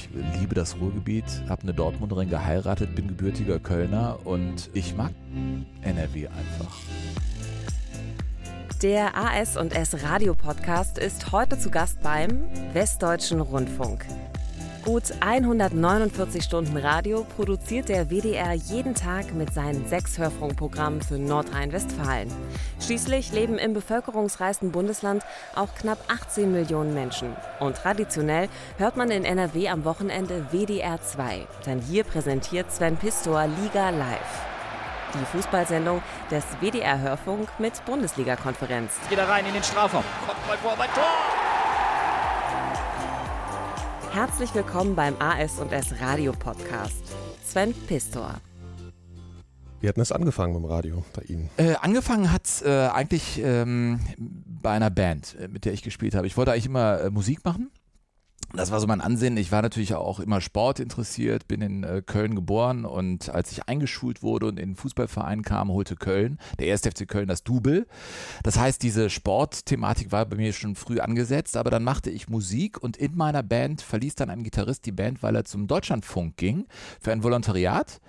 ich liebe das Ruhrgebiet, habe eine Dortmunderin geheiratet, bin gebürtiger Kölner und ich mag NRW einfach. Der AS und S Radio Podcast ist heute zu Gast beim Westdeutschen Rundfunk. Gut 149 Stunden Radio produziert der WDR jeden Tag mit seinen sechs Hörfunkprogrammen für Nordrhein-Westfalen. Schließlich leben im bevölkerungsreichsten Bundesland auch knapp 18 Millionen Menschen. Und traditionell hört man in NRW am Wochenende WDR 2, denn hier präsentiert Sven Pistor Liga Live. Die Fußballsendung des WDR-Hörfunk mit Bundesliga-Konferenz. Geht er rein in den Strafraum. Kommt mal vor, Tor! Herzlich willkommen beim AS&S Radio Podcast. Sven Pistor. Wie hat denn das angefangen mit dem Radio bei Ihnen? Äh, angefangen hat es äh, eigentlich ähm, bei einer Band, äh, mit der ich gespielt habe. Ich wollte eigentlich immer äh, Musik machen das war so mein Ansehen. Ich war natürlich auch immer Sport interessiert, bin in äh, Köln geboren und als ich eingeschult wurde und in den Fußballverein kam, holte Köln, der erste FC Köln, das Double. Das heißt, diese Sportthematik war bei mir schon früh angesetzt, aber dann machte ich Musik und in meiner Band verließ dann ein Gitarrist die Band, weil er zum Deutschlandfunk ging für ein Volontariat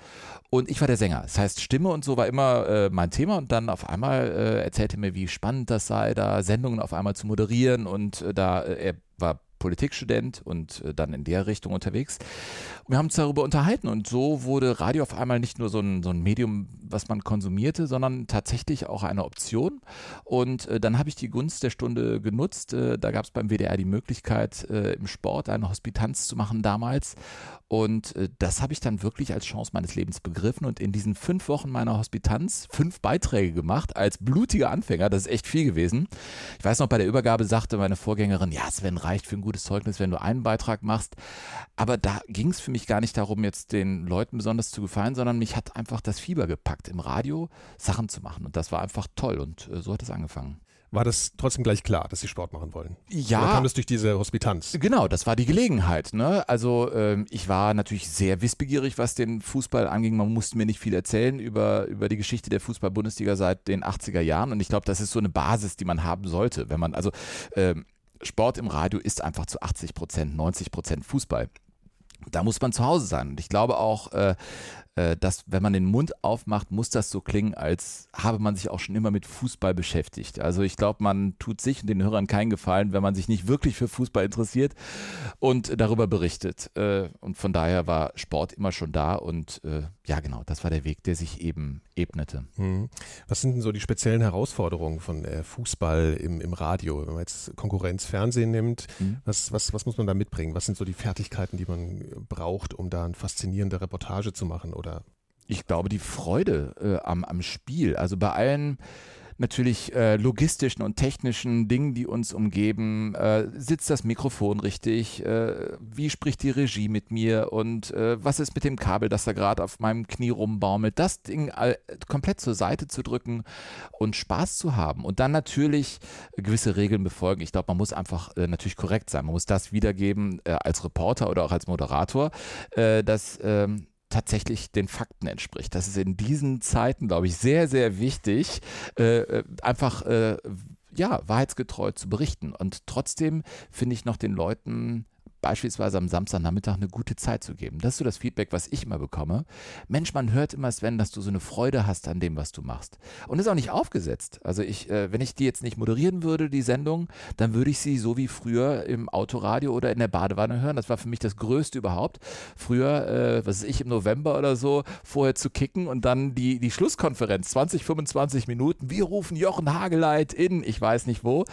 und ich war der Sänger. Das heißt, Stimme und so war immer äh, mein Thema und dann auf einmal äh, erzählte mir, wie spannend das sei, da Sendungen auf einmal zu moderieren und äh, da äh, er war Politikstudent und äh, dann in der Richtung unterwegs. Wir haben uns darüber unterhalten und so wurde Radio auf einmal nicht nur so ein, so ein Medium, was man konsumierte, sondern tatsächlich auch eine Option. Und äh, dann habe ich die Gunst der Stunde genutzt. Äh, da gab es beim WDR die Möglichkeit, äh, im Sport eine Hospitanz zu machen damals. Und äh, das habe ich dann wirklich als Chance meines Lebens begriffen und in diesen fünf Wochen meiner Hospitanz fünf Beiträge gemacht als blutiger Anfänger. Das ist echt viel gewesen. Ich weiß noch, bei der Übergabe sagte meine Vorgängerin, ja, Sven reicht für ein gutes Zeugnis, wenn du einen Beitrag machst. Aber da ging es für mich gar nicht darum, jetzt den Leuten besonders zu gefallen, sondern mich hat einfach das Fieber gepackt, im Radio Sachen zu machen. Und das war einfach toll und äh, so hat es angefangen war das trotzdem gleich klar, dass Sie Sport machen wollen? Ja. Oder kam das durch diese Hospitanz? Genau, das war die Gelegenheit. Ne? Also ähm, ich war natürlich sehr wissbegierig, was den Fußball anging. Man musste mir nicht viel erzählen über, über die Geschichte der Fußball-Bundesliga seit den 80er Jahren. Und ich glaube, das ist so eine Basis, die man haben sollte, wenn man, also ähm, Sport im Radio ist einfach zu 80 Prozent, 90 Prozent Fußball. Da muss man zu Hause sein. Und ich glaube auch, äh, dass wenn man den Mund aufmacht, muss das so klingen, als habe man sich auch schon immer mit Fußball beschäftigt. Also ich glaube, man tut sich und den Hörern keinen Gefallen, wenn man sich nicht wirklich für Fußball interessiert und darüber berichtet. Äh, und von daher war Sport immer schon da und äh, ja genau, das war der Weg, der sich eben ebnete. Mhm. Was sind denn so die speziellen Herausforderungen von Fußball im, im Radio? Wenn man jetzt Konkurrenz Fernsehen nimmt, mhm. was, was, was muss man da mitbringen? Was sind so die Fertigkeiten, die man braucht, um da eine faszinierende Reportage zu machen? oder? Ich glaube, die Freude äh, am, am Spiel. Also bei allen natürlich äh, logistischen und technischen Dingen, die uns umgeben. Äh, sitzt das Mikrofon richtig? Äh, wie spricht die Regie mit mir? Und äh, was ist mit dem Kabel, das da gerade auf meinem Knie rumbaumelt? Das Ding komplett zur Seite zu drücken und Spaß zu haben. Und dann natürlich gewisse Regeln befolgen. Ich glaube, man muss einfach äh, natürlich korrekt sein. Man muss das wiedergeben äh, als Reporter oder auch als Moderator, dass ähm, tatsächlich den Fakten entspricht. Das ist in diesen Zeiten, glaube ich, sehr, sehr wichtig, äh, äh, einfach äh, ja, wahrheitsgetreu zu berichten. Und trotzdem finde ich noch den Leuten beispielsweise am Samstagnachmittag eine gute Zeit zu geben. Das ist so das Feedback, was ich immer bekomme. Mensch, man hört immer, Sven, dass du so eine Freude hast an dem, was du machst. Und ist auch nicht aufgesetzt. Also ich, äh, wenn ich die jetzt nicht moderieren würde, die Sendung, dann würde ich sie so wie früher im Autoradio oder in der Badewanne hören. Das war für mich das Größte überhaupt. Früher, äh, was weiß ich, im November oder so, vorher zu kicken und dann die, die Schlusskonferenz, 20, 25 Minuten, wir rufen Jochen Hageleit in, ich weiß nicht wo,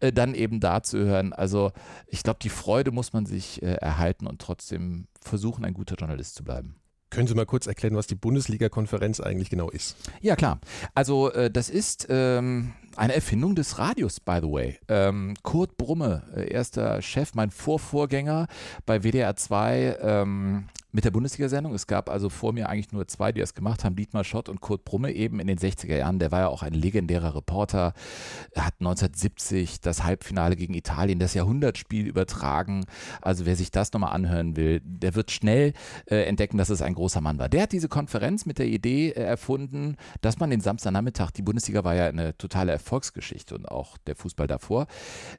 äh, dann eben da zu hören. Also ich glaube, die Freude muss man sich sich äh, erhalten und trotzdem versuchen, ein guter Journalist zu bleiben. Können Sie mal kurz erklären, was die Bundesliga-Konferenz eigentlich genau ist? Ja, klar. Also äh, das ist ähm, eine Erfindung des Radios, by the way. Ähm, Kurt Brumme, äh, erster Chef, mein Vorvorgänger bei WDR 2 ähm, mit der Bundesliga-Sendung. Es gab also vor mir eigentlich nur zwei, die das gemacht haben, Dietmar Schott und Kurt Brumme eben in den 60er Jahren. Der war ja auch ein legendärer Reporter. Er hat 1970 das Halbfinale gegen Italien, das Jahrhundertspiel übertragen. Also wer sich das nochmal anhören will, der wird schnell äh, entdecken, dass es ein großer Mann war. Der hat diese Konferenz mit der Idee äh, erfunden, dass man den Samstagnachmittag, die Bundesliga war ja eine totale Erfolgsgeschichte und auch der Fußball davor,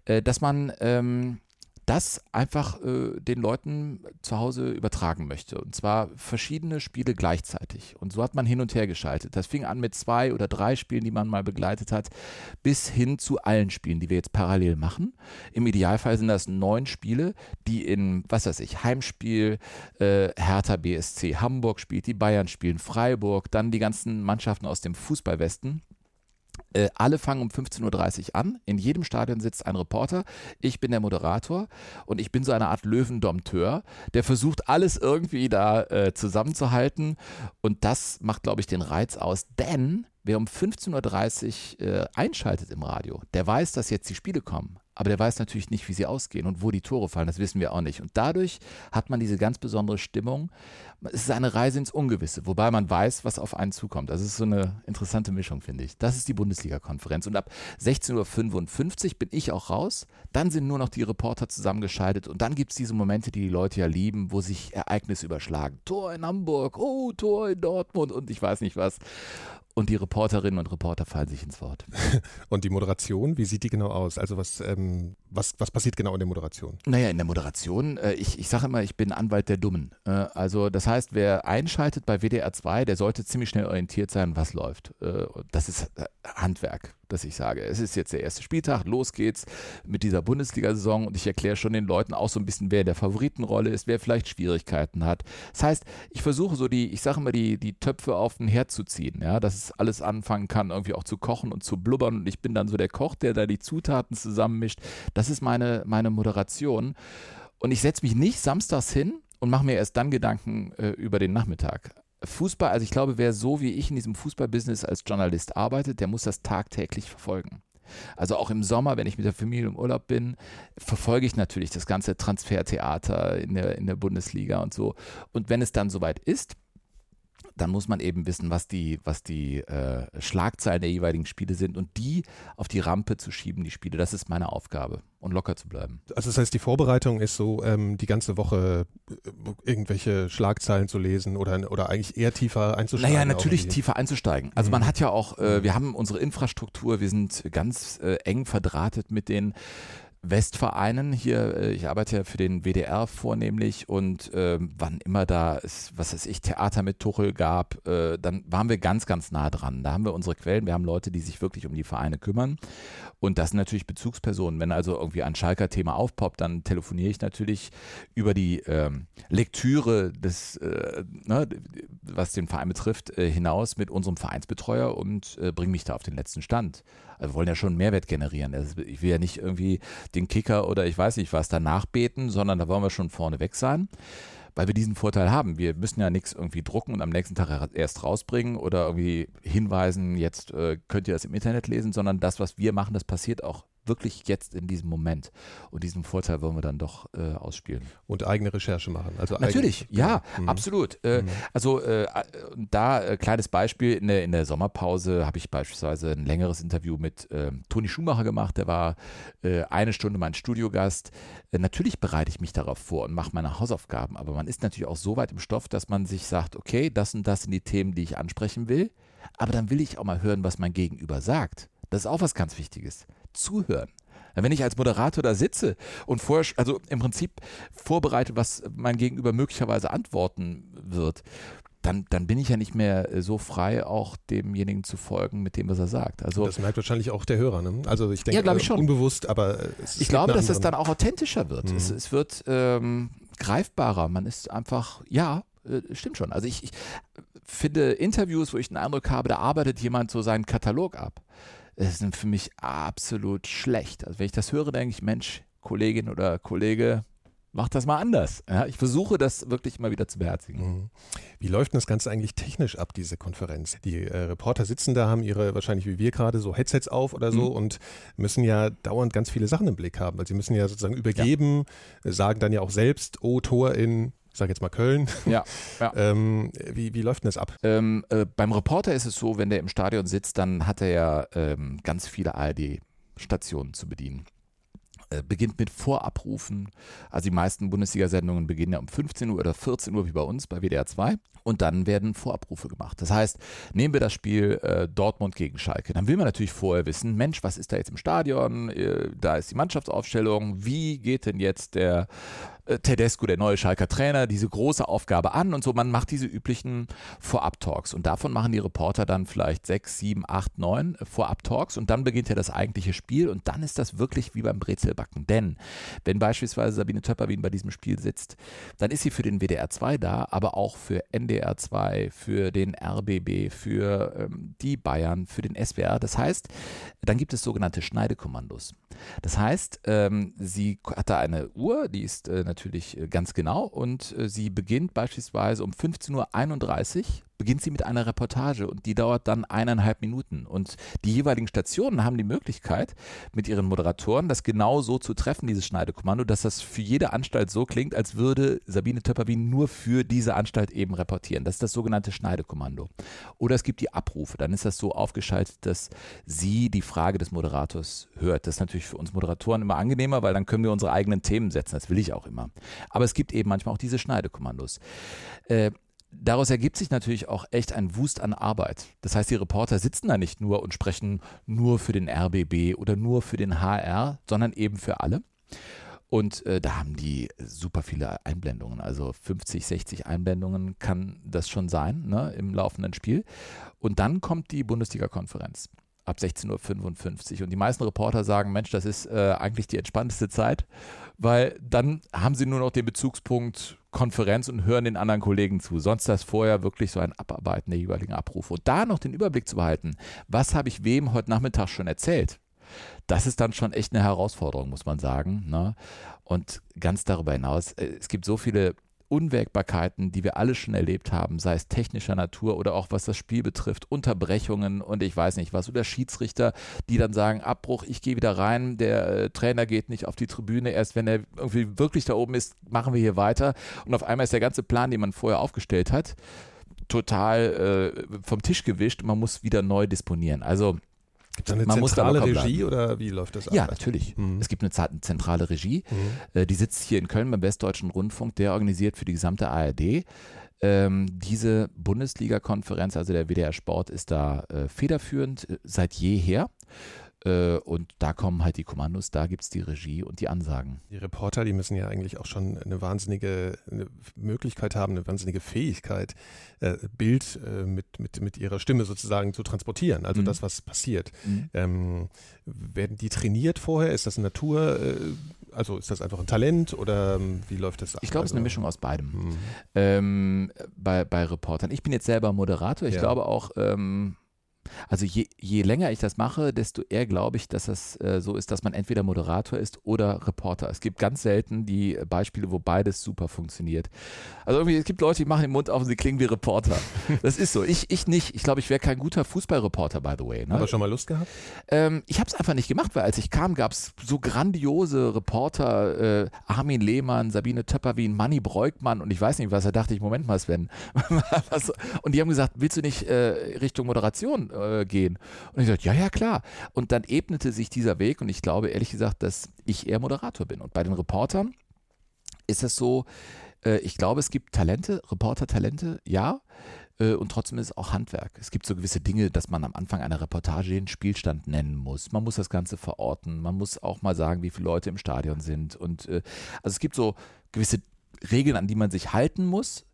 äh, dass man ähm, das einfach äh, den Leuten zu Hause übertragen möchte. Und zwar verschiedene Spiele gleichzeitig. Und so hat man hin und her geschaltet. Das fing an mit zwei oder drei Spielen, die man mal begleitet hat, bis hin zu allen Spielen, die wir jetzt parallel machen. Im Idealfall sind das neun Spiele, die in, was weiß ich, Heimspiel, äh, Hertha BSC Hamburg spielt, die Bayern spielen, Freiburg, dann die ganzen Mannschaften aus dem Fußballwesten äh, alle fangen um 15.30 Uhr an. In jedem Stadion sitzt ein Reporter. Ich bin der Moderator und ich bin so eine Art Löwendompteur, der versucht, alles irgendwie da äh, zusammenzuhalten. Und das macht, glaube ich, den Reiz aus. Denn wer um 15.30 Uhr äh, einschaltet im Radio, der weiß, dass jetzt die Spiele kommen aber der weiß natürlich nicht, wie sie ausgehen und wo die Tore fallen, das wissen wir auch nicht. Und dadurch hat man diese ganz besondere Stimmung. Es ist eine Reise ins Ungewisse, wobei man weiß, was auf einen zukommt. Das ist so eine interessante Mischung, finde ich. Das ist die Bundesliga-Konferenz. Und ab 16.55 Uhr bin ich auch raus. Dann sind nur noch die Reporter zusammengeschaltet. Und dann gibt es diese Momente, die die Leute ja lieben, wo sich Ereignisse überschlagen. Tor in Hamburg, oh, Tor in Dortmund und ich weiß nicht was und die Reporterinnen und Reporter fallen sich ins Wort. und die Moderation, wie sieht die genau aus? Also was, ähm, was, was passiert genau in der Moderation? Naja, in der Moderation, äh, ich, ich sage immer, ich bin Anwalt der Dummen. Äh, also das heißt, wer einschaltet bei WDR 2, der sollte ziemlich schnell orientiert sein, was läuft. Äh, das ist äh, Handwerk dass ich sage, es ist jetzt der erste Spieltag, los geht's mit dieser Bundesliga-Saison und ich erkläre schon den Leuten auch so ein bisschen, wer der Favoritenrolle ist, wer vielleicht Schwierigkeiten hat. Das heißt, ich versuche so die, ich sage immer, die, die Töpfe auf den Herd zu ziehen, ja, dass es alles anfangen kann, irgendwie auch zu kochen und zu blubbern und ich bin dann so der Koch, der da die Zutaten zusammenmischt. Das ist meine, meine Moderation. Und ich setze mich nicht samstags hin und mache mir erst dann Gedanken äh, über den Nachmittag. Fußball, also ich glaube, wer so wie ich in diesem Fußballbusiness als Journalist arbeitet, der muss das tagtäglich verfolgen. Also auch im Sommer, wenn ich mit der Familie im Urlaub bin, verfolge ich natürlich das ganze Transfertheater in der, in der Bundesliga und so. Und wenn es dann soweit ist, dann muss man eben wissen, was die, was die äh, Schlagzeilen der jeweiligen Spiele sind und die auf die Rampe zu schieben, die Spiele. Das ist meine Aufgabe und locker zu bleiben. Also das heißt, die Vorbereitung ist so, ähm, die ganze Woche äh, irgendwelche Schlagzeilen zu lesen oder, oder eigentlich eher tiefer einzusteigen? Naja, natürlich tiefer einzusteigen. Also mhm. man hat ja auch, äh, wir haben unsere Infrastruktur, wir sind ganz äh, eng verdrahtet mit den Westvereinen hier, äh, ich arbeite ja für den WDR vornehmlich und äh, wann immer da es, was weiß ich, Theater mit Tuchel gab, äh, dann waren wir ganz, ganz nah dran. Da haben wir unsere Quellen, wir haben Leute, die sich wirklich um die Vereine kümmern und das sind natürlich Bezugspersonen. Wenn also irgendwie ein Schalker Thema aufpoppt, dann telefoniere ich natürlich über die ähm, Lektüre des, äh, ne, was den Verein betrifft, äh, hinaus mit unserem Vereinsbetreuer und äh, bringe mich da auf den letzten Stand. Also wir wollen ja schon Mehrwert generieren. Also ich will ja nicht irgendwie den Kicker oder ich weiß nicht was danach beten, sondern da wollen wir schon vorne weg sein weil wir diesen Vorteil haben. Wir müssen ja nichts irgendwie drucken und am nächsten Tag erst rausbringen oder irgendwie hinweisen, jetzt äh, könnt ihr das im Internet lesen, sondern das, was wir machen, das passiert auch wirklich jetzt in diesem Moment. Und diesen Vorteil wollen wir dann doch äh, ausspielen. Und eigene Recherche machen. Also Natürlich, ja, mhm. absolut. Äh, mhm. Also äh, da äh, kleines Beispiel, in der, in der Sommerpause habe ich beispielsweise ein längeres Interview mit ähm, Toni Schumacher gemacht. Der war äh, eine Stunde mein Studiogast. Äh, natürlich bereite ich mich darauf vor und mache meine Hausaufgaben, aber man ist natürlich auch so weit im Stoff, dass man sich sagt, okay, das und das sind die Themen, die ich ansprechen will. Aber dann will ich auch mal hören, was mein Gegenüber sagt. Das ist auch was ganz Wichtiges zuhören. Wenn ich als Moderator da sitze und vorher, also im Prinzip vorbereite, was mein Gegenüber möglicherweise antworten wird, dann, dann bin ich ja nicht mehr so frei, auch demjenigen zu folgen, mit dem, was er sagt. Also, das merkt wahrscheinlich auch der Hörer, ne? Also ich denke, ja, ich schon. unbewusst, aber ich glaube, dass es dann auch authentischer wird. Mhm. Es, es, wird ähm, greifbarer. Man ist einfach, ja, äh, stimmt schon. Also ich, ich finde Interviews, wo ich den Eindruck habe, da arbeitet jemand so seinen Katalog ab das sind für mich absolut schlecht. Also wenn ich das höre, denke ich, Mensch, Kollegin oder Kollege, mach das mal anders. Ja, ich versuche das wirklich immer wieder zu beherzigen. Mhm. Wie läuft denn das Ganze eigentlich technisch ab, diese Konferenz? Die äh, Reporter sitzen da, haben ihre, wahrscheinlich wie wir gerade, so Headsets auf oder so mhm. und müssen ja dauernd ganz viele Sachen im Blick haben, weil sie müssen ja sozusagen übergeben, ja. sagen dann ja auch selbst, oh, Tor in ich sage jetzt mal Köln. Ja. ja. ähm, wie, wie läuft denn das ab? Ähm, äh, beim Reporter ist es so, wenn der im Stadion sitzt, dann hat er ja ähm, ganz viele ARD-Stationen zu bedienen. äh, beginnt mit Vorabrufen. Also die meisten Bundesliga-Sendungen beginnen ja um 15 Uhr oder 14 Uhr wie bei uns bei WDR 2 und dann werden Vorabrufe gemacht. Das heißt, nehmen wir das Spiel äh, Dortmund gegen Schalke, dann will man natürlich vorher wissen, Mensch, was ist da jetzt im Stadion? Äh, da ist die Mannschaftsaufstellung. Wie geht denn jetzt der Tedesco, der neue Schalker Trainer, diese große Aufgabe an und so. Man macht diese üblichen Vorab-Talks und davon machen die Reporter dann vielleicht sechs, sieben, acht, neun Vorab-Talks und dann beginnt ja das eigentliche Spiel und dann ist das wirklich wie beim Brezelbacken. Denn wenn beispielsweise Sabine Töpperwien bei diesem Spiel sitzt, dann ist sie für den WDR 2 da, aber auch für NDR 2, für den RBB, für ähm, die Bayern, für den SWR. Das heißt, dann gibt es sogenannte Schneidekommandos. Das heißt, ähm, sie hat da eine Uhr, die ist äh, natürlich äh, ganz genau. Und äh, sie beginnt beispielsweise um 15.31 Uhr beginnt sie mit einer Reportage und die dauert dann eineinhalb Minuten. Und die jeweiligen Stationen haben die Möglichkeit, mit ihren Moderatoren das genau so zu treffen, dieses Schneidekommando, dass das für jede Anstalt so klingt, als würde Sabine Töpperwien nur für diese Anstalt eben reportieren. Das ist das sogenannte Schneidekommando. Oder es gibt die Abrufe. Dann ist das so aufgeschaltet, dass sie die Frage des Moderators hört. Das ist natürlich für uns Moderatoren immer angenehmer, weil dann können wir unsere eigenen Themen setzen. Das will ich auch immer. Aber es gibt eben manchmal auch diese Schneidekommandos. Äh, daraus ergibt sich natürlich auch echt ein Wust an Arbeit. Das heißt, die Reporter sitzen da nicht nur und sprechen nur für den RBB oder nur für den HR, sondern eben für alle. Und äh, da haben die super viele Einblendungen. Also 50, 60 Einblendungen kann das schon sein ne, im laufenden Spiel. Und dann kommt die Bundesliga-Konferenz ab 16.55 Uhr. Und die meisten Reporter sagen, Mensch, das ist äh, eigentlich die entspannteste Zeit, weil dann haben sie nur noch den Bezugspunkt Konferenz und hören den anderen Kollegen zu. Sonst das vorher wirklich so ein Abarbeiten der jeweiligen Abrufe. Und da noch den Überblick zu behalten, was habe ich wem heute Nachmittag schon erzählt, das ist dann schon echt eine Herausforderung, muss man sagen. Ne? Und ganz darüber hinaus, äh, es gibt so viele Unwägbarkeiten, die wir alle schon erlebt haben, sei es technischer Natur oder auch was das Spiel betrifft, Unterbrechungen und ich weiß nicht was, oder Schiedsrichter, die dann sagen, Abbruch, ich gehe wieder rein, der äh, Trainer geht nicht auf die Tribüne, erst wenn er irgendwie wirklich da oben ist, machen wir hier weiter und auf einmal ist der ganze Plan, den man vorher aufgestellt hat, total äh, vom Tisch gewischt und man muss wieder neu disponieren. Also Gibt es eine Man zentrale Regie oder wie läuft das ab? Ja, natürlich. Mhm. Es gibt eine zentrale Regie, mhm. Äh, die sitzt hier in Köln beim Westdeutschen Rundfunk, der organisiert für die gesamte ARD. Ähm, diese Bundesliga-Konferenz, also der WDR Sport, ist da äh, federführend äh, seit jeher. Äh, und da kommen halt die Kommandos, da gibt es die Regie und die Ansagen. Die Reporter, die müssen ja eigentlich auch schon eine wahnsinnige eine Möglichkeit haben, eine wahnsinnige Fähigkeit, äh, Bild äh, mit, mit, mit ihrer Stimme sozusagen zu transportieren, also mhm. das, was passiert. Mhm. Ähm, werden die trainiert vorher? Ist das Natur? Äh, also ist das einfach ein Talent oder ähm, wie läuft das ab? Ich glaube, es ist eine also Mischung aus beidem. Mhm. Ähm, bei, bei Reportern. Ich bin jetzt selber Moderator. Ich ja. glaube auch, ähm, also je, je länger ich das mache, desto eher glaube ich, dass das äh, so ist, dass man entweder Moderator ist oder Reporter. Es gibt ganz selten die Beispiele, wo beides super funktioniert. Also irgendwie, es gibt Leute, die machen den Mund auf und sie klingen wie Reporter. Das ist so. Ich, ich nicht. Ich glaube, ich wäre kein guter Fußballreporter, by the way. Ne? Aber schon mal Lust gehabt? Ähm, ich habe es einfach nicht gemacht, weil als ich kam, gab es so grandiose Reporter, äh, Armin Lehmann, Sabine Töpperwien, Manny Breukmann und ich weiß nicht was, da dachte ich, Moment mal, Sven. und die haben gesagt, willst du nicht äh, Richtung Moderation äh, gehen. Und ich sagte, ja, ja, klar. Und dann ebnete sich dieser Weg und ich glaube ehrlich gesagt, dass ich eher Moderator bin. Und bei den Reportern ist es so, äh, ich glaube, es gibt Talente, Reporter-Talente, ja. Äh, und trotzdem ist es auch Handwerk. Es gibt so gewisse Dinge, dass man am Anfang einer Reportage den Spielstand nennen muss. Man muss das Ganze verorten. Man muss auch mal sagen, wie viele Leute im Stadion sind. Und äh, also es gibt so gewisse Regeln, an die man sich halten muss.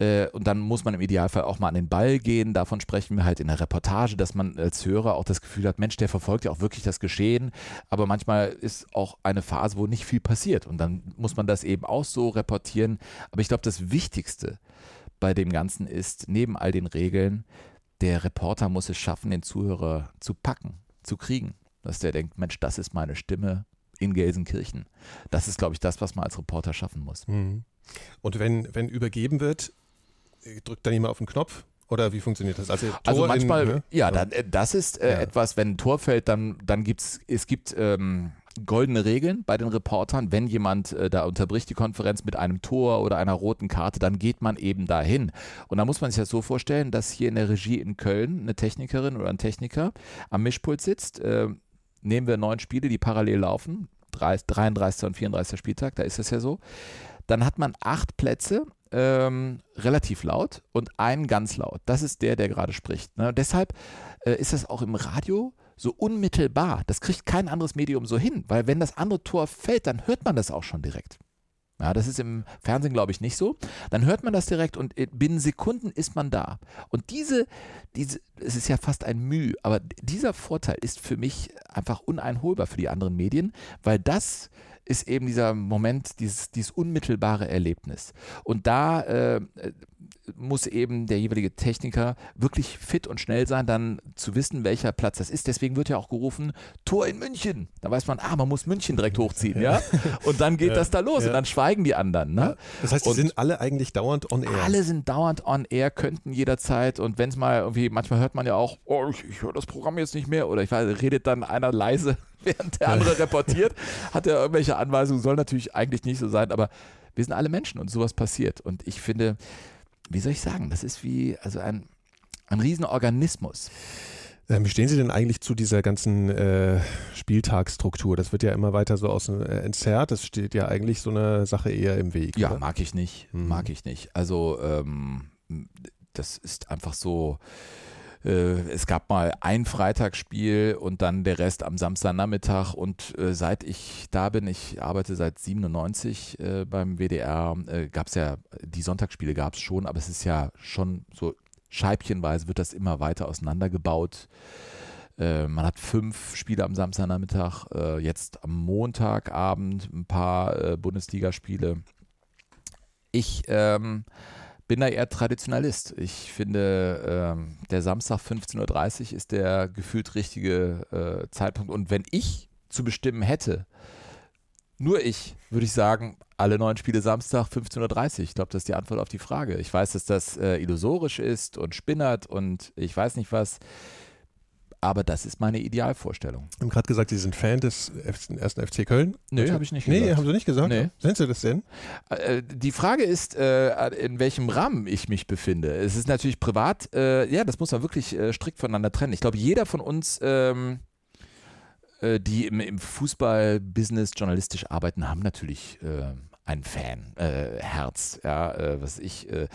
Äh, und dann muss man im Idealfall auch mal an den Ball gehen. Davon sprechen wir halt in der Reportage, dass man als Hörer auch das Gefühl hat, Mensch, der verfolgt ja auch wirklich das Geschehen. Aber manchmal ist auch eine Phase, wo nicht viel passiert. Und dann muss man das eben auch so reportieren. Aber ich glaube, das Wichtigste bei dem Ganzen ist, neben all den Regeln, der Reporter muss es schaffen, den Zuhörer zu packen, zu kriegen. Dass der denkt, Mensch, das ist meine Stimme in Gelsenkirchen. Das ist, glaube ich, das, was man als Reporter schaffen muss. Mhm. Und wenn, wenn übergeben wird, drückt dann jemand auf den Knopf? Oder wie funktioniert das? Also, also manchmal, in, ne? ja, dann, äh, das ist äh, ja. etwas, wenn ein Tor fällt, dann, dann gibt es, es gibt ähm, goldene Regeln bei den Reportern. Wenn jemand äh, da unterbricht die Konferenz mit einem Tor oder einer roten Karte, dann geht man eben dahin. Und da muss man sich das so vorstellen, dass hier in der Regie in Köln eine Technikerin oder ein Techniker am Mischpult sitzt. Äh, nehmen wir neun Spiele, die parallel laufen 33. und 34. Spieltag, da ist es ja so. Dann hat man acht Plätze, ähm, relativ laut und einen ganz laut. Das ist der, der gerade spricht. Ne? Deshalb äh, ist das auch im Radio so unmittelbar. Das kriegt kein anderes Medium so hin, weil wenn das andere Tor fällt, dann hört man das auch schon direkt. Ja, das ist im Fernsehen, glaube ich, nicht so. Dann hört man das direkt und binnen Sekunden ist man da. Und diese, diese, es ist ja fast ein Mühe, aber dieser Vorteil ist für mich einfach uneinholbar für die anderen Medien, weil das ist eben dieser Moment, dieses, dieses unmittelbare Erlebnis. Und da äh, muss eben der jeweilige Techniker wirklich fit und schnell sein, dann zu wissen, welcher Platz das ist. Deswegen wird ja auch gerufen, Tor in München. Da weiß man, ah, man muss München direkt hochziehen, ja. Und dann geht ja, das da los ja. und dann schweigen die anderen. Ne? Das heißt, die und sind alle eigentlich dauernd on air. Alle sind dauernd on air, könnten jederzeit. Und wenn es mal irgendwie, manchmal hört man ja auch, oh, ich, ich höre das Programm jetzt nicht mehr. Oder ich weiß, redet dann einer leise, während der andere reportiert. Hat er irgendwelche Anweisungen, soll natürlich eigentlich nicht so sein, aber wir sind alle Menschen und sowas passiert. Und ich finde, wie soll ich sagen, das ist wie also ein, ein Riesenorganismus. Ähm, wie stehen Sie denn eigentlich zu dieser ganzen äh, Spieltagsstruktur? Das wird ja immer weiter so aus äh, entzerrt. Das steht ja eigentlich so eine Sache eher im Weg. Ja, oder? mag ich nicht. Hm. Mag ich nicht. Also ähm, das ist einfach so es gab mal ein Freitagsspiel und dann der Rest am Samstagnachmittag. Und äh, seit ich da bin, ich arbeite seit 97 äh, beim WDR, äh, gab es ja, die Sonntagsspiele gab es schon, aber es ist ja schon so scheibchenweise wird das immer weiter auseinandergebaut. Äh, man hat fünf Spiele am Samstagnachmittag, äh, jetzt am Montagabend ein paar Bundesligaspiele. Ich ähm, bin da eher Traditionalist. Ich finde, ähm, der Samstag 15.30 Uhr ist der gefühlt richtige äh, Zeitpunkt. Und wenn ich zu bestimmen hätte, nur ich, würde ich sagen, alle neun Spiele Samstag 15.30 Uhr. Ich glaube, das ist die Antwort auf die Frage. Ich weiß, dass das äh, illusorisch ist und spinnert und ich weiß nicht was. Aber das ist meine Idealvorstellung. Sie haben gerade gesagt, Sie sind Fan des ersten FC Köln. Nö, habe ich nicht gesagt. Nee, haben Sie nicht gesagt? Nee. Sind Sie das denn? Äh, die Frage ist, äh, in welchem Rahmen ich mich befinde. Es ist natürlich privat, äh, ja, das muss man wirklich strikt voneinander trennen. Ich glaube, jeder von uns ähm, die im, im Fußball-Business journalistisch arbeiten, haben natürlich äh, ein Fan-Herz. Äh, ja, äh, was ich, äh,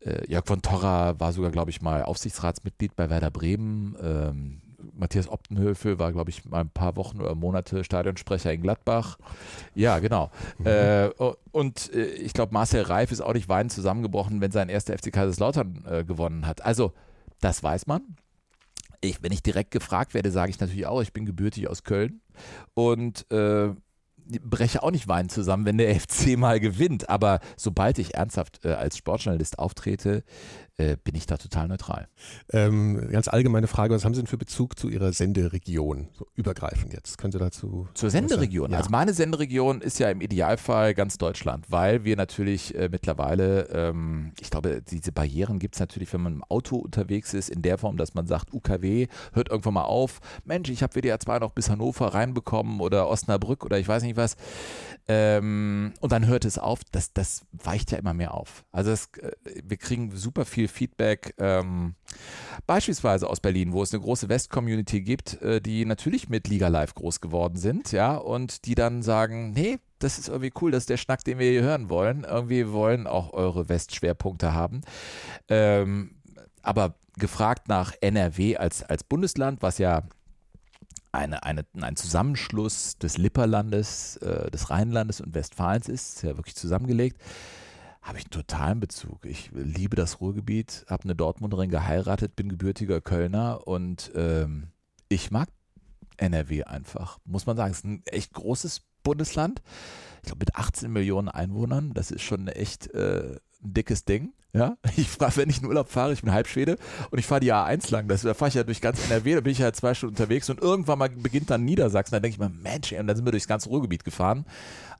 äh, Jörg von Torra war sogar, glaube ich, mal Aufsichtsratsmitglied bei Werder Bremen. Ähm, Matthias Optenhöfe war, glaube ich, mal ein paar Wochen oder Monate Stadionsprecher in Gladbach. Ja, genau. Mhm. Äh, und äh, ich glaube, Marcel Reif ist auch nicht weinend zusammengebrochen, wenn sein erster FC Kaiserslautern äh, gewonnen hat. Also, das weiß man. Ich, wenn ich direkt gefragt werde, sage ich natürlich auch, ich bin gebürtig aus Köln. Und äh, breche auch nicht weinend zusammen, wenn der FC mal gewinnt. Aber sobald ich ernsthaft äh, als Sportjournalist auftrete, äh, bin ich da total neutral. Ähm, ganz allgemeine Frage, was haben Sie denn für Bezug zu Ihrer Senderegion? So übergreifend jetzt. Können Sie dazu. Zur Senderegion? Ja. Also meine Senderegion ist ja im Idealfall ganz Deutschland, weil wir natürlich äh, mittlerweile, ähm, ich glaube, diese Barrieren gibt es natürlich, wenn man im Auto unterwegs ist, in der Form, dass man sagt, UKW hört irgendwann mal auf. Mensch, ich habe WDR 2 noch bis Hannover reinbekommen oder Osnabrück oder ich weiß nicht was. Ähm, und dann hört es auf. Das, das weicht ja immer mehr auf. Also das, äh, wir kriegen super viel Feedback, ähm, beispielsweise aus Berlin, wo es eine große West-Community gibt, äh, die natürlich mit Liga Live groß geworden sind, ja, und die dann sagen, nee, das ist irgendwie cool, das ist der Schnack, den wir hier hören wollen. Irgendwie wollen auch eure West-Schwerpunkte haben. Ähm, aber gefragt nach NRW als, als Bundesland, was ja eine, eine, ein Zusammenschluss des Lipperlandes, äh, des Rheinlandes und Westfalens ist, ist ja wirklich zusammengelegt, habe ich einen totalen Bezug. Ich liebe das Ruhrgebiet, habe eine Dortmunderin geheiratet, bin gebürtiger Kölner und ähm, ich mag NRW einfach, muss man sagen. Es ist ein echt großes Bundesland. Ich glaube, mit 18 Millionen Einwohnern, das ist schon echt äh, ein dickes Ding. Ja, ich fahre, wenn ich in Urlaub fahre, ich bin Halbschwede und ich fahre die A1 lang. Das, da fahre ich ja durch ganz NRW, da bin ich ja zwei Stunden unterwegs und irgendwann mal beginnt dann Niedersachsen. Da denke ich mir, Mensch, und dann sind wir durchs ganze Ruhrgebiet gefahren.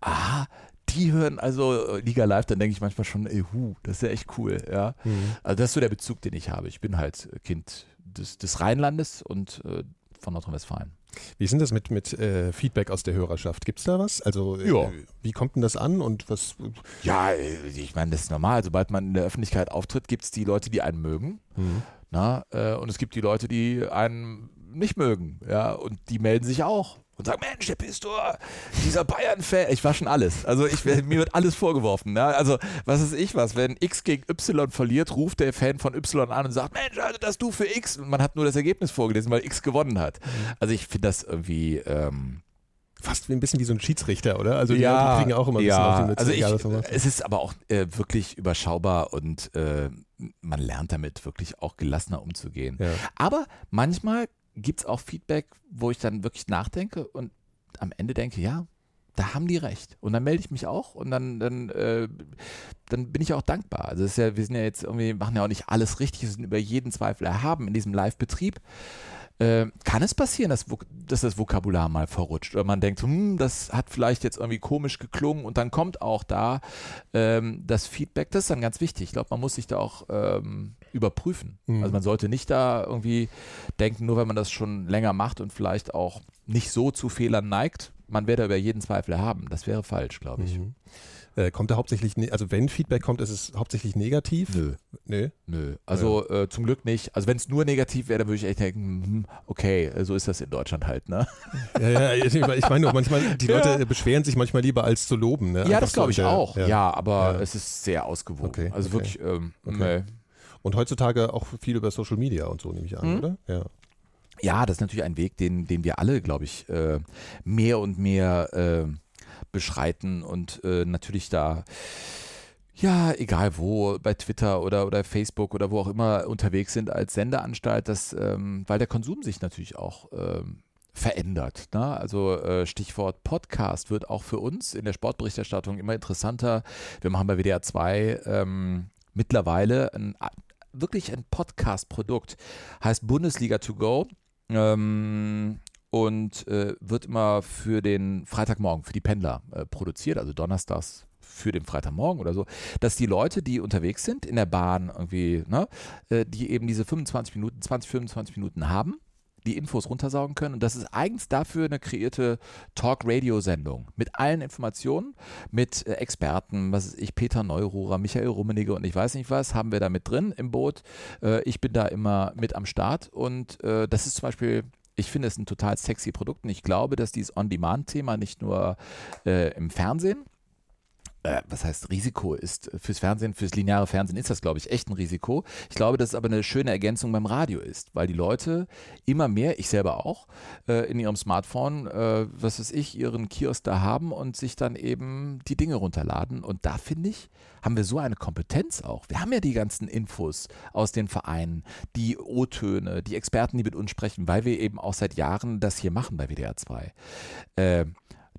Ah, die hören also äh, Liga Live, dann denke ich manchmal schon, ey, hu, das ist ja echt cool. Ja, mhm. also das ist so der Bezug, den ich habe. Ich bin halt Kind des, des Rheinlandes und äh, von Nordrhein-Westfalen. Wie sind das mit, mit äh, Feedback aus der Hörerschaft? Gibt es da was? Also äh, wie kommt denn das an und was? Ja, äh, ich meine, das ist normal. Sobald man in der Öffentlichkeit auftritt, gibt es die Leute, die einen mögen. Mhm. Na, äh, und es gibt die Leute, die einen nicht mögen. Ja, und die melden sich auch. Und sagen, Mensch, der Pistor, dieser Bayern-Fan. Ich war schon alles. Also ich, mir wird alles vorgeworfen. Ne? Also was ist ich was? Wenn X gegen Y verliert, ruft der Fan von Y an und sagt, Mensch, also das du für X. Und man hat nur das Ergebnis vorgelesen, weil X gewonnen hat. Mhm. Also ich finde das irgendwie... Ähm, Fast wie ein bisschen wie so ein Schiedsrichter, oder? Also die, ja, die kriegen auch immer ein ja, bisschen auf die Mütze. Also ich, es ist aber auch äh, wirklich überschaubar und äh, man lernt damit wirklich auch gelassener umzugehen. Ja. Aber manchmal gibt es auch Feedback, wo ich dann wirklich nachdenke und am Ende denke, ja, da haben die recht. Und dann melde ich mich auch und dann, dann, äh, dann bin ich auch dankbar. Also ist ja, wir sind ja jetzt irgendwie, machen ja auch nicht alles richtig, wir sind über jeden Zweifel erhaben in diesem Live-Betrieb. Äh, kann es passieren, dass, dass, das Vokabular mal verrutscht oder man denkt, hm, das hat vielleicht jetzt irgendwie komisch geklungen und dann kommt auch da ähm, das Feedback, das ist dann ganz wichtig. Ich glaube, man muss sich da auch ähm, überprüfen. Mhm. Also man sollte nicht da irgendwie denken, nur wenn man das schon länger macht und vielleicht auch nicht so zu Fehlern neigt, man werde über jeden Zweifel haben. Das wäre falsch, glaube ich. Mhm. Äh, kommt da hauptsächlich, ne also wenn Feedback kommt, ist es hauptsächlich negativ? Nö. Nö? Nö. Also ja. äh, zum Glück nicht. Also wenn es nur negativ wäre, dann würde ich echt denken, hm, okay, so ist das in Deutschland halt, ne? Ja, ja, ich, ich meine nur, manchmal, die Leute ja. beschweren sich manchmal lieber als zu loben, ne? Ja, Einfach das glaube ich auch. Ja, aber es ist sehr ausgewogen. Okay, also okay. wirklich, ähm, okay. Und heutzutage auch viel über Social Media und so, nehme ich an, hm? oder? Ja. Ja, das ist natürlich ein Weg, den, den wir alle, glaube ich, äh, mehr und mehr äh, beschreiten und äh, natürlich da ja, egal wo, bei Twitter oder, oder Facebook oder wo auch immer unterwegs sind als Sendeanstalt, das, ähm, weil der Konsum sich natürlich auch ähm, verändert. Ne? Also äh, Stichwort Podcast wird auch für uns in der Sportberichterstattung immer interessanter. Wir machen bei WDR 2 ähm, mittlerweile ein, wirklich ein Podcast-Produkt, heißt Bundesliga to go. Ähm, und äh, wird immer für den Freitagmorgen, für die Pendler äh, produziert, also donnerstags für den Freitagmorgen oder so, dass die Leute, die unterwegs sind in der Bahn irgendwie, ne, äh, die eben diese 25 Minuten, 20, 25 Minuten haben, die Infos runtersaugen können. Und das ist eigens dafür eine kreierte Talk-Radio-Sendung mit allen Informationen, mit äh, Experten, was ist ich, Peter Neururer, Michael Rummenigge und ich weiß nicht was, haben wir da mit drin im Boot. Äh, ich bin da immer mit am Start und äh, das ist zum Beispiel ich finde es ein total sexy Produkt und ich glaube, dass dieses On-Demand-Thema nicht nur äh, im Fernsehen, äh, was heißt Risiko ist fürs Fernsehen, fürs lineare Fernsehen ist das, glaube ich, echt ein Risiko. Ich glaube, dass es aber eine schöne Ergänzung beim Radio ist, weil die Leute immer mehr, ich selber auch, äh, in ihrem Smartphone, äh, was weiß ich, ihren Kiosk da haben und sich dann eben die Dinge runterladen. Und da finde ich, haben wir so eine Kompetenz auch. Wir haben ja die ganzen Infos aus den Vereinen, die O-Töne, die Experten, die mit uns sprechen, weil wir eben auch seit Jahren das hier machen bei WDR 2. Äh,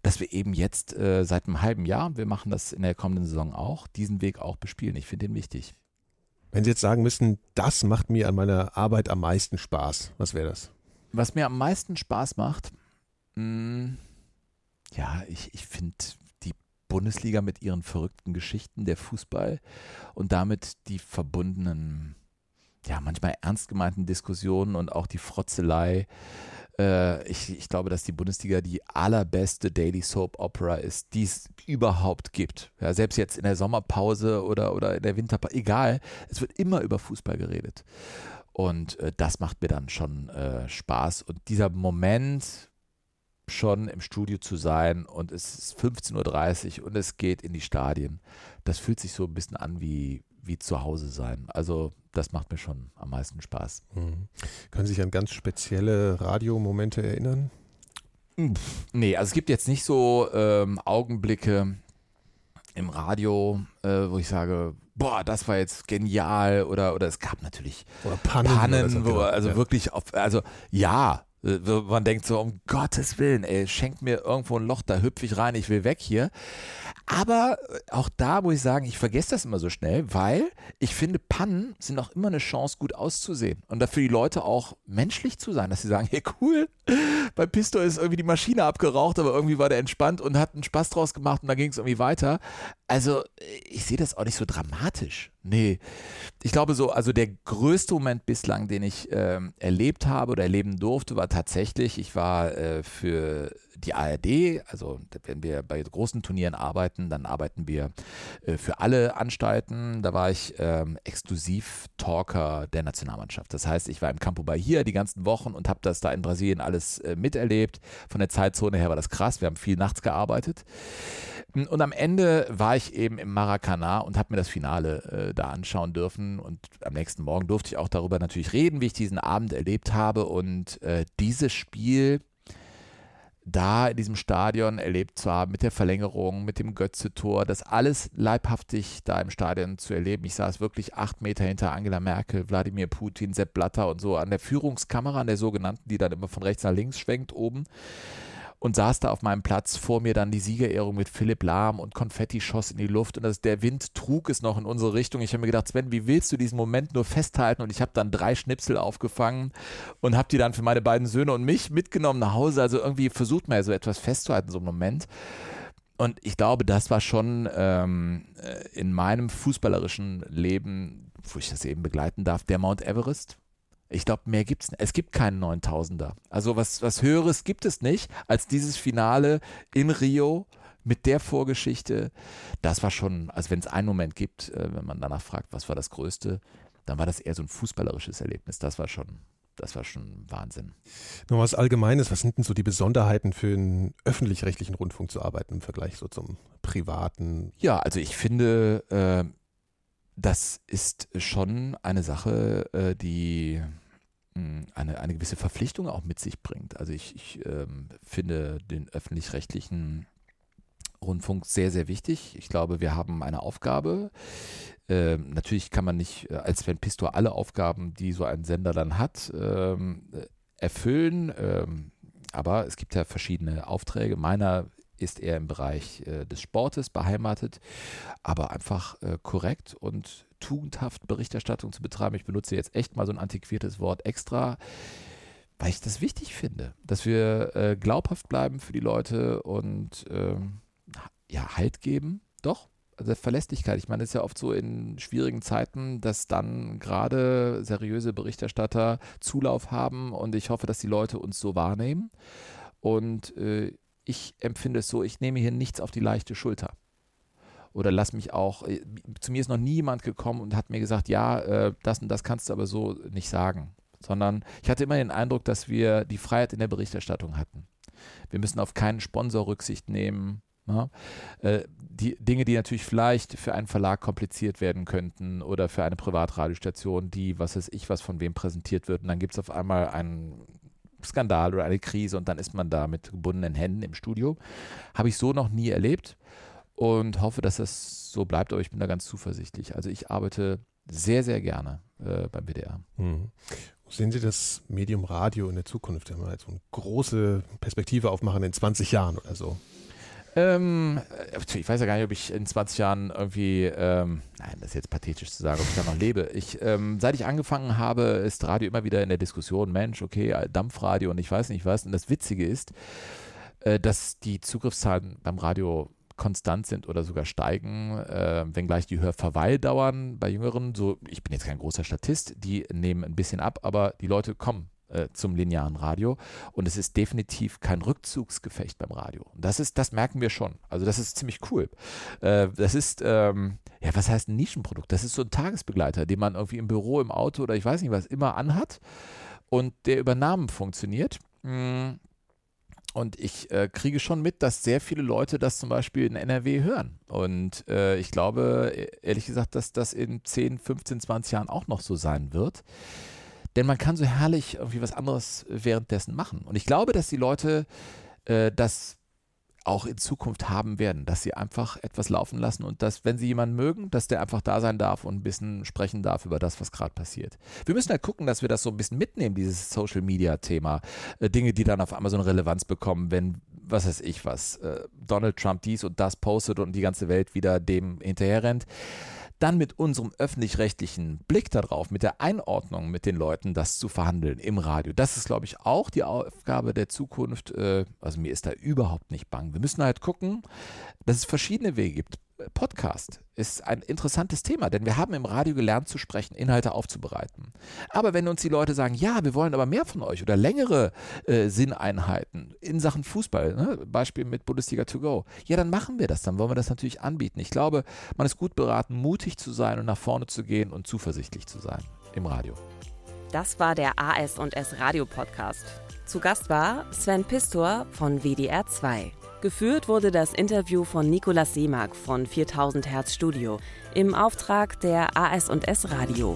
dass wir eben jetzt äh, seit einem halben Jahr, wir machen das in der kommenden Saison auch, diesen Weg auch bespielen. Ich finde den wichtig. Wenn Sie jetzt sagen müssten, das macht mir an meiner Arbeit am meisten Spaß, was wäre das? Was mir am meisten Spaß macht, mh, hm, ja, ich, ich finde die Bundesliga mit ihren verrückten Geschichten, der Fußball und damit die verbundenen, ja, manchmal ernst gemeinten Diskussionen und auch die Frotzelei äh, ich, ich, glaube, dass die Bundesliga die allerbeste Daily Soap Opera ist, die es überhaupt gibt. Ja, selbst jetzt in der Sommerpause oder, oder in der Winterpause, egal, es wird immer über Fußball geredet. Und äh, das macht mir dann schon äh, Spaß. Und dieser Moment, schon im Studio zu sein und es ist 15.30 Uhr und es geht in die Stadien, das fühlt sich so ein bisschen an wie, wie zu Hause sein. Also das macht mir schon am meisten Spaß. Mhm. Können Sie sich an ganz spezielle Radiomomente erinnern? Nee, also es gibt jetzt nicht so ähm, Augenblicke im Radio, äh, wo ich sage, boah, das war jetzt genial oder oder es gab natürlich oder Pannen, Pannen wo, genau. also ja. wirklich auf, also ja, äh, man denkt so, um Gottes Willen, ey, schenkt mir irgendwo ein Loch, da hüpfe ich rein, ich will weg hier. Aber äh, auch da muss ich sagen, ich vergesse das immer so schnell, weil ich finde, Pannen sind auch immer eine Chance, gut auszusehen. Und dafür die Leute auch menschlich zu sein, dass sie sagen, hey cool, bei Pisto ist irgendwie die Maschine abgeraucht, aber irgendwie war der entspannt und hat einen Spaß draus gemacht und dann ging es irgendwie weiter. Also ich sehe das auch nicht so dramatisch. Nee, ich glaube so, also der größte Moment bislang, den ich ähm, erlebt habe oder erleben durfte, war tatsächlich, ich war äh, für die ARD, also wenn wir bei großen Turnieren arbeiten, dann arbeiten wir äh, für alle Anstalten. Da war ich ähm, exklusiv Talker der Nationalmannschaft. Das heißt, ich war im Campo Bahia die ganzen Wochen und habe das da in Brasilien alles äh, miterlebt. Von der Zeitzone her war das krass. Wir haben viel nachts gearbeitet. Und am Ende war ich eben im Maracanã und habe mir das Finale äh, da anschauen dürfen. Und am nächsten Morgen durfte ich auch darüber natürlich reden, wie ich diesen Abend erlebt habe. Und äh, dieses Spiel da in diesem Stadion erlebt zu haben, mit der Verlängerung, mit dem Götze-Tor, das alles leibhaftig da im Stadion zu erleben. Ich saß wirklich acht Meter hinter Angela Merkel, Wladimir Putin, Sepp Blatter und so an der Führungskamera, an der sogenannten, die dann immer von rechts nach links schwenkt oben und saß da auf meinem Platz. Vor mir dann die Siegerehrung mit Philipp Lahm und Konfetti schoss in die Luft und das, der Wind trug es noch in unsere Richtung. Ich habe mir gedacht, Sven, wie willst du diesen Moment nur festhalten? Und ich habe dann drei Schnipsel aufgefangen und habe die dann für meine beiden Söhne und mich mitgenommen nach Hause. Also irgendwie versucht man ja so etwas festzuhalten, so einen Moment. Und ich glaube, das war schon ähm, äh, in meinem fußballerischen Leben, wo ich das eben begleiten darf, der Mount Everest ich glaube, mehr gibt es nicht. Es gibt keinen 9000er. Also was, was Höheres gibt es nicht als dieses Finale in Rio mit der Vorgeschichte. Das war schon, also wenn es einen Moment gibt, äh, wenn man danach fragt, was war das Größte, dann war das eher so ein fußballerisches Erlebnis. Das war schon, das war schon Wahnsinn. Noch was Allgemeines, was sind denn so die Besonderheiten für einen öffentlich-rechtlichen Rundfunk zu arbeiten im Vergleich so zum privaten? Ja, also ich finde, äh, das ist schon eine Sache, äh, die hm, eine, eine gewisse Verpflichtung auch mit sich bringt. Also ich, ich ähm, finde den öffentlich-rechtlichen Rundfunk sehr, sehr wichtig. Ich glaube, wir haben eine Aufgabe. Ähm, natürlich kann man nicht äh, als Sven Pistor alle Aufgaben, die so ein Sender dann hat, ähm, erfüllen. Ähm, aber es gibt ja verschiedene Aufträge. Meiner ist er im Bereich äh, des Sportes beheimatet, aber einfach äh, korrekt und tugendhaft Berichterstattung zu betreiben. Ich benutze jetzt echt mal so ein antiquiertes Wort extra, weil ich das wichtig finde, dass wir äh, glaubhaft bleiben für die Leute und ähm, ja, Halt geben. Doch, also Verlässlichkeit. Ich meine, es ist ja oft so in schwierigen Zeiten, dass dann gerade seriöse Berichterstatter Zulauf haben und ich hoffe, dass die Leute uns so wahrnehmen. Und äh, ich empfinde es so, ich nehme hier nichts auf die leichte Schulter. Oder lass mich auch, äh, zu mir ist noch nie jemand gekommen und hat mir gesagt, ja, äh, das und das kannst du aber so nicht sagen. Sondern ich hatte immer den Eindruck, dass wir die Freiheit in der Berichterstattung hatten. Wir müssen auf keinen Sponsor Rücksicht nehmen. Ja? Ne? Äh, die Dinge, die natürlich vielleicht für einen Verlag kompliziert werden könnten oder für eine Privatradiostation, die, was weiß ich, was von wem präsentiert wird. Und dann gibt es auf einmal einen Skandal oder eine Krise und dann ist man da mit gebundenen Händen im Studio. Habe ich so noch nie erlebt und hoffe, dass das so bleibt, aber ich bin da ganz zuversichtlich. Also ich arbeite sehr, sehr gerne äh, beim BDR. Mhm. Sehen Sie das Medium Radio in der Zukunft, wenn wir jetzt so eine große Perspektive aufmachen in 20 Jahren oder so? Ähm, äh, ich weiß ja gar nicht, ob ich in 20 Jahren irgendwie, ähm, nein, das ist jetzt pathetisch zu sagen, ob ich da noch lebe. Ich, ähm, seit ich angefangen habe, ist Radio immer wieder in der Diskussion, Mensch, okay, Dampfradio und ich weiß nicht was. Und das Witzige ist, äh, dass die Zugriffszahlen beim Radio konstant sind oder sogar steigen, äh, wenngleich die Hörverweildauern bei Jüngeren, so, ich bin jetzt kein großer Statist, die nehmen ein bisschen ab, aber die Leute kommen äh, zum linearen Radio. Und es ist definitiv kein Rückzugsgefecht beim Radio. Und das ist, das merken wir schon. Also das ist ziemlich cool. Äh, das ist, ähm, ja, was heißt ein Nischenprodukt? Das ist so ein Tagesbegleiter, den man irgendwie im Büro, im Auto oder ich weiß nicht was immer anhat und der über Namen funktioniert. Mm. Und ich äh, kriege schon mit, dass sehr viele Leute das zum Beispiel in NRW hören. Und äh, ich glaube, e-, ehrlich gesagt, dass das in 10, 15, 20 Jahren auch noch so sein wird. Denn man kann so herrlich irgendwie was anderes währenddessen machen. Und ich glaube, dass die Leute äh, das auch in Zukunft haben werden, dass sie einfach etwas laufen lassen und dass, wenn sie jemanden mögen, dass der einfach da sein darf und ein bisschen sprechen darf über das, was gerade passiert. Wir müssen halt gucken, dass wir das so ein bisschen mitnehmen, dieses Social Media Thema. Äh, Dinge, die dann auf einmal so eine Relevanz bekommen, wenn, was weiß ich was, äh, Donald Trump dies und das postet und die ganze Welt wieder dem hinterherrennt dann mit unserem öffentlich-rechtlichen Blick darauf, mit der Einordnung mit den Leuten, das zu verhandeln im Radio. Das ist, glaube ich, auch die Aufgabe der Zukunft. Äh, also mir ist da überhaupt nicht bang. Wir müssen halt gucken, dass es verschiedene Wege gibt. Podcast ist ein interessantes Thema, denn wir haben im Radio gelernt zu sprechen, Inhalte aufzubereiten. Aber wenn uns die Leute sagen, ja, wir wollen aber mehr von euch oder längere äh, Sinneinheiten in Sachen Fußball, ne? Beispiel mit Bundesliga to go, ja, dann machen wir das, dann wollen wir das natürlich anbieten. Ich glaube, man ist gut beraten, mutig zu sein und nach vorne zu gehen und zuversichtlich zu sein im Radio. Das war der AS&S Radio Podcast. Zu Gast war Sven Pistor von WDR 2. Geführt wurde das Interview von Nicolas Seemark von 4000 Hertz Studio im Auftrag der AS&S Radio.